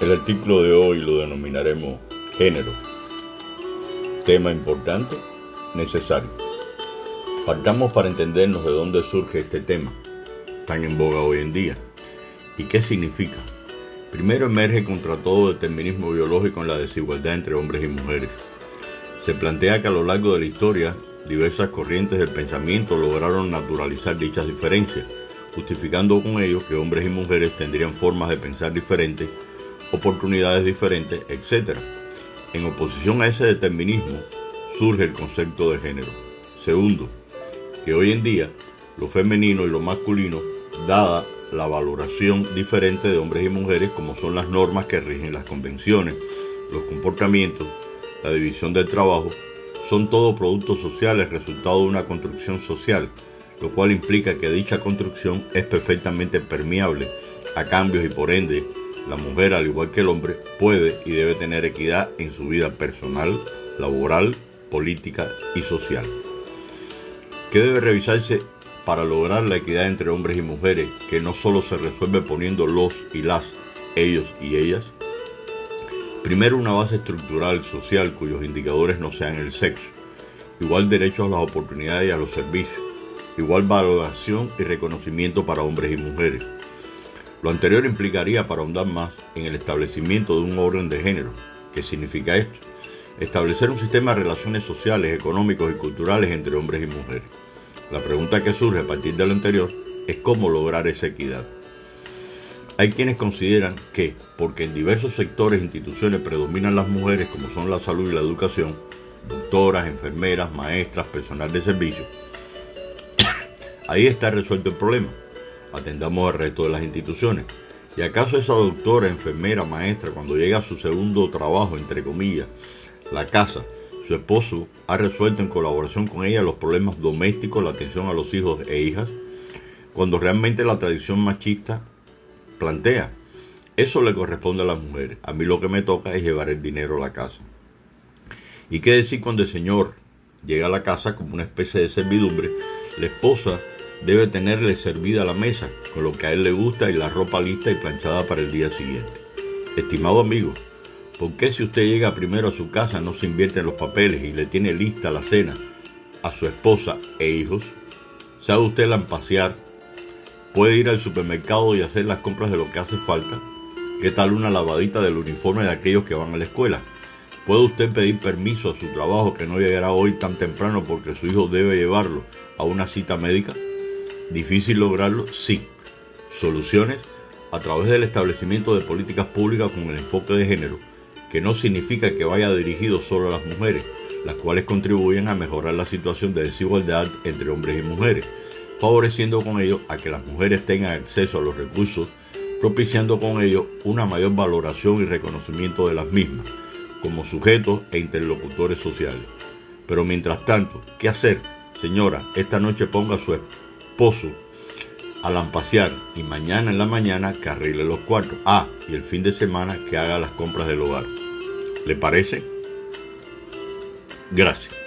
El artículo de hoy lo denominaremos género. Tema importante, necesario. Partamos para entendernos de dónde surge este tema, tan en boga hoy en día, y qué significa. Primero emerge contra todo determinismo biológico en la desigualdad entre hombres y mujeres. Se plantea que a lo largo de la historia, diversas corrientes del pensamiento lograron naturalizar dichas diferencias, justificando con ello que hombres y mujeres tendrían formas de pensar diferentes, oportunidades diferentes, etc. En oposición a ese determinismo surge el concepto de género. Segundo, que hoy en día lo femenino y lo masculino, dada la valoración diferente de hombres y mujeres como son las normas que rigen las convenciones, los comportamientos, la división del trabajo, son todos productos sociales resultado de una construcción social, lo cual implica que dicha construcción es perfectamente permeable a cambios y por ende la mujer, al igual que el hombre, puede y debe tener equidad en su vida personal, laboral, política y social. ¿Qué debe revisarse para lograr la equidad entre hombres y mujeres, que no solo se resuelve poniendo los y las, ellos y ellas? Primero, una base estructural social cuyos indicadores no sean el sexo, igual derecho a las oportunidades y a los servicios, igual valoración y reconocimiento para hombres y mujeres. Lo anterior implicaría, para ahondar más, en el establecimiento de un orden de género. ¿Qué significa esto? Establecer un sistema de relaciones sociales, económicos y culturales entre hombres y mujeres. La pregunta que surge a partir de lo anterior es cómo lograr esa equidad. Hay quienes consideran que, porque en diversos sectores e instituciones predominan las mujeres como son la salud y la educación, doctoras, enfermeras, maestras, personal de servicio, ahí está resuelto el problema. Atendamos al resto de las instituciones. ¿Y acaso esa doctora, enfermera, maestra, cuando llega a su segundo trabajo, entre comillas, la casa, su esposo ha resuelto en colaboración con ella los problemas domésticos, la atención a los hijos e hijas, cuando realmente la tradición machista plantea, eso le corresponde a las mujeres, a mí lo que me toca es llevar el dinero a la casa. ¿Y qué decir cuando el señor llega a la casa como una especie de servidumbre? La esposa debe tenerle servida la mesa, con lo que a él le gusta y la ropa lista y planchada para el día siguiente. Estimado amigo, ¿por qué si usted llega primero a su casa no se invierte en los papeles y le tiene lista la cena a su esposa e hijos? ¿Sabe usted lampasear? ¿Puede ir al supermercado y hacer las compras de lo que hace falta? ¿Qué tal una lavadita del uniforme de aquellos que van a la escuela? ¿Puede usted pedir permiso a su trabajo que no llegará hoy tan temprano porque su hijo debe llevarlo a una cita médica? ¿Difícil lograrlo? Sí. Soluciones a través del establecimiento de políticas públicas con el enfoque de género, que no significa que vaya dirigido solo a las mujeres, las cuales contribuyen a mejorar la situación de desigualdad entre hombres y mujeres, favoreciendo con ello a que las mujeres tengan acceso a los recursos, propiciando con ello una mayor valoración y reconocimiento de las mismas como sujetos e interlocutores sociales. Pero mientras tanto, ¿qué hacer? Señora, esta noche ponga su esposo a lampasear y mañana en la mañana que arregle los cuartos. Ah, y el fin de semana que haga las compras del hogar. ¿Le parece? Gracias.